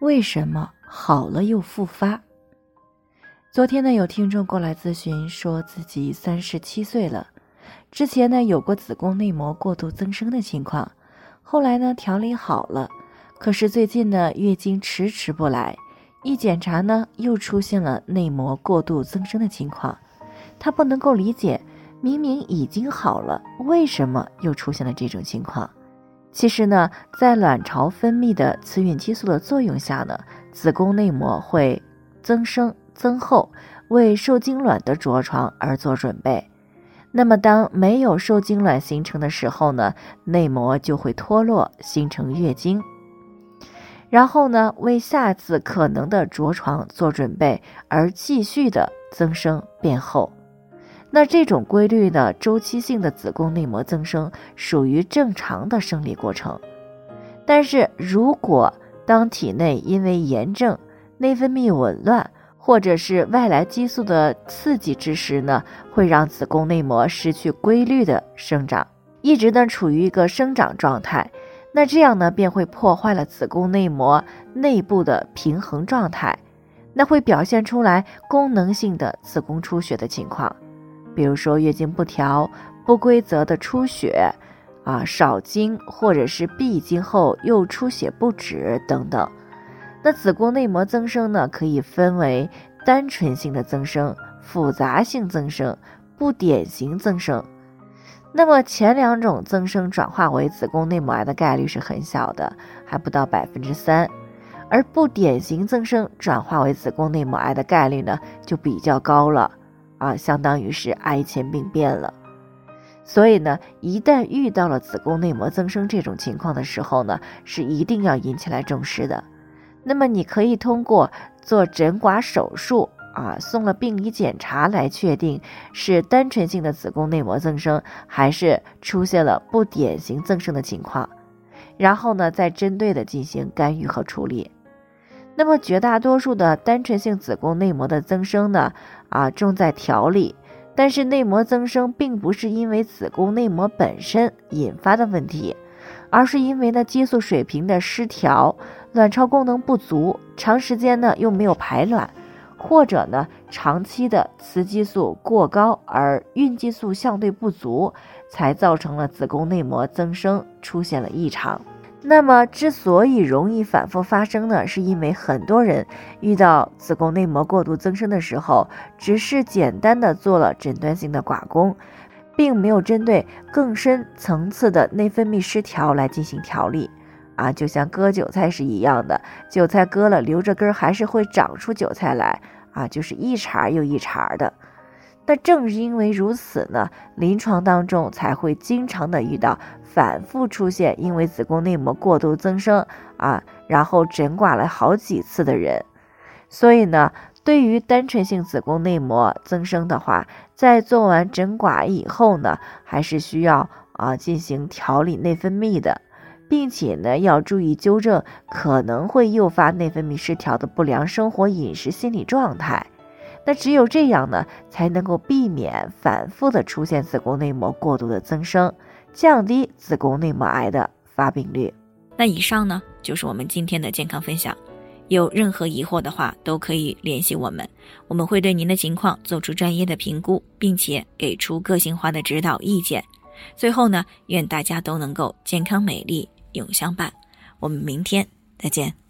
为什么好了又复发？昨天呢，有听众过来咨询，说自己三十七岁了，之前呢有过子宫内膜过度增生的情况，后来呢调理好了，可是最近呢月经迟迟不来，一检查呢又出现了内膜过度增生的情况，她不能够理解。明明已经好了，为什么又出现了这种情况？其实呢，在卵巢分泌的雌孕激素的作用下呢，子宫内膜会增生增厚，为受精卵的着床而做准备。那么，当没有受精卵形成的时候呢，内膜就会脱落，形成月经，然后呢，为下次可能的着床做准备，而继续的增生变厚。那这种规律的周期性的子宫内膜增生属于正常的生理过程，但是如果当体内因为炎症、内分泌紊乱或者是外来激素的刺激之时呢，会让子宫内膜失去规律的生长，一直呢处于一个生长状态，那这样呢便会破坏了子宫内膜内部的平衡状态，那会表现出来功能性的子宫出血的情况。比如说月经不调、不规则的出血，啊少经或者是闭经后又出血不止等等。那子宫内膜增生呢，可以分为单纯性的增生、复杂性增生、不典型增生。那么前两种增生转化为子宫内膜癌的概率是很小的，还不到百分之三，而不典型增生转化为子宫内膜癌的概率呢，就比较高了。啊，相当于是癌前病变了，所以呢，一旦遇到了子宫内膜增生这种情况的时候呢，是一定要引起来重视的。那么你可以通过做诊刮手术啊，送了病理检查来确定是单纯性的子宫内膜增生，还是出现了不典型增生的情况，然后呢，再针对的进行干预和处理。那么绝大多数的单纯性子宫内膜的增生呢，啊重在调理，但是内膜增生并不是因为子宫内膜本身引发的问题，而是因为呢激素水平的失调，卵巢功能不足，长时间呢又没有排卵，或者呢长期的雌激素过高而孕激素相对不足，才造成了子宫内膜增生出现了异常。那么，之所以容易反复发生呢，是因为很多人遇到子宫内膜过度增生的时候，只是简单的做了诊断性的刮宫，并没有针对更深层次的内分泌失调来进行调理。啊，就像割韭菜是一样的，韭菜割了留着根还是会长出韭菜来啊，就是一茬又一茬的。那正是因为如此呢，临床当中才会经常的遇到反复出现因为子宫内膜过度增生啊，然后诊刮了好几次的人。所以呢，对于单纯性子宫内膜增生的话，在做完诊刮以后呢，还是需要啊进行调理内分泌的，并且呢要注意纠正可能会诱发内分泌失调的不良生活、饮食、心理状态。那只有这样呢，才能够避免反复的出现子宫内膜过度的增生，降低子宫内膜癌的发病率。那以上呢，就是我们今天的健康分享。有任何疑惑的话，都可以联系我们，我们会对您的情况做出专业的评估，并且给出个性化的指导意见。最后呢，愿大家都能够健康美丽永相伴。我们明天再见。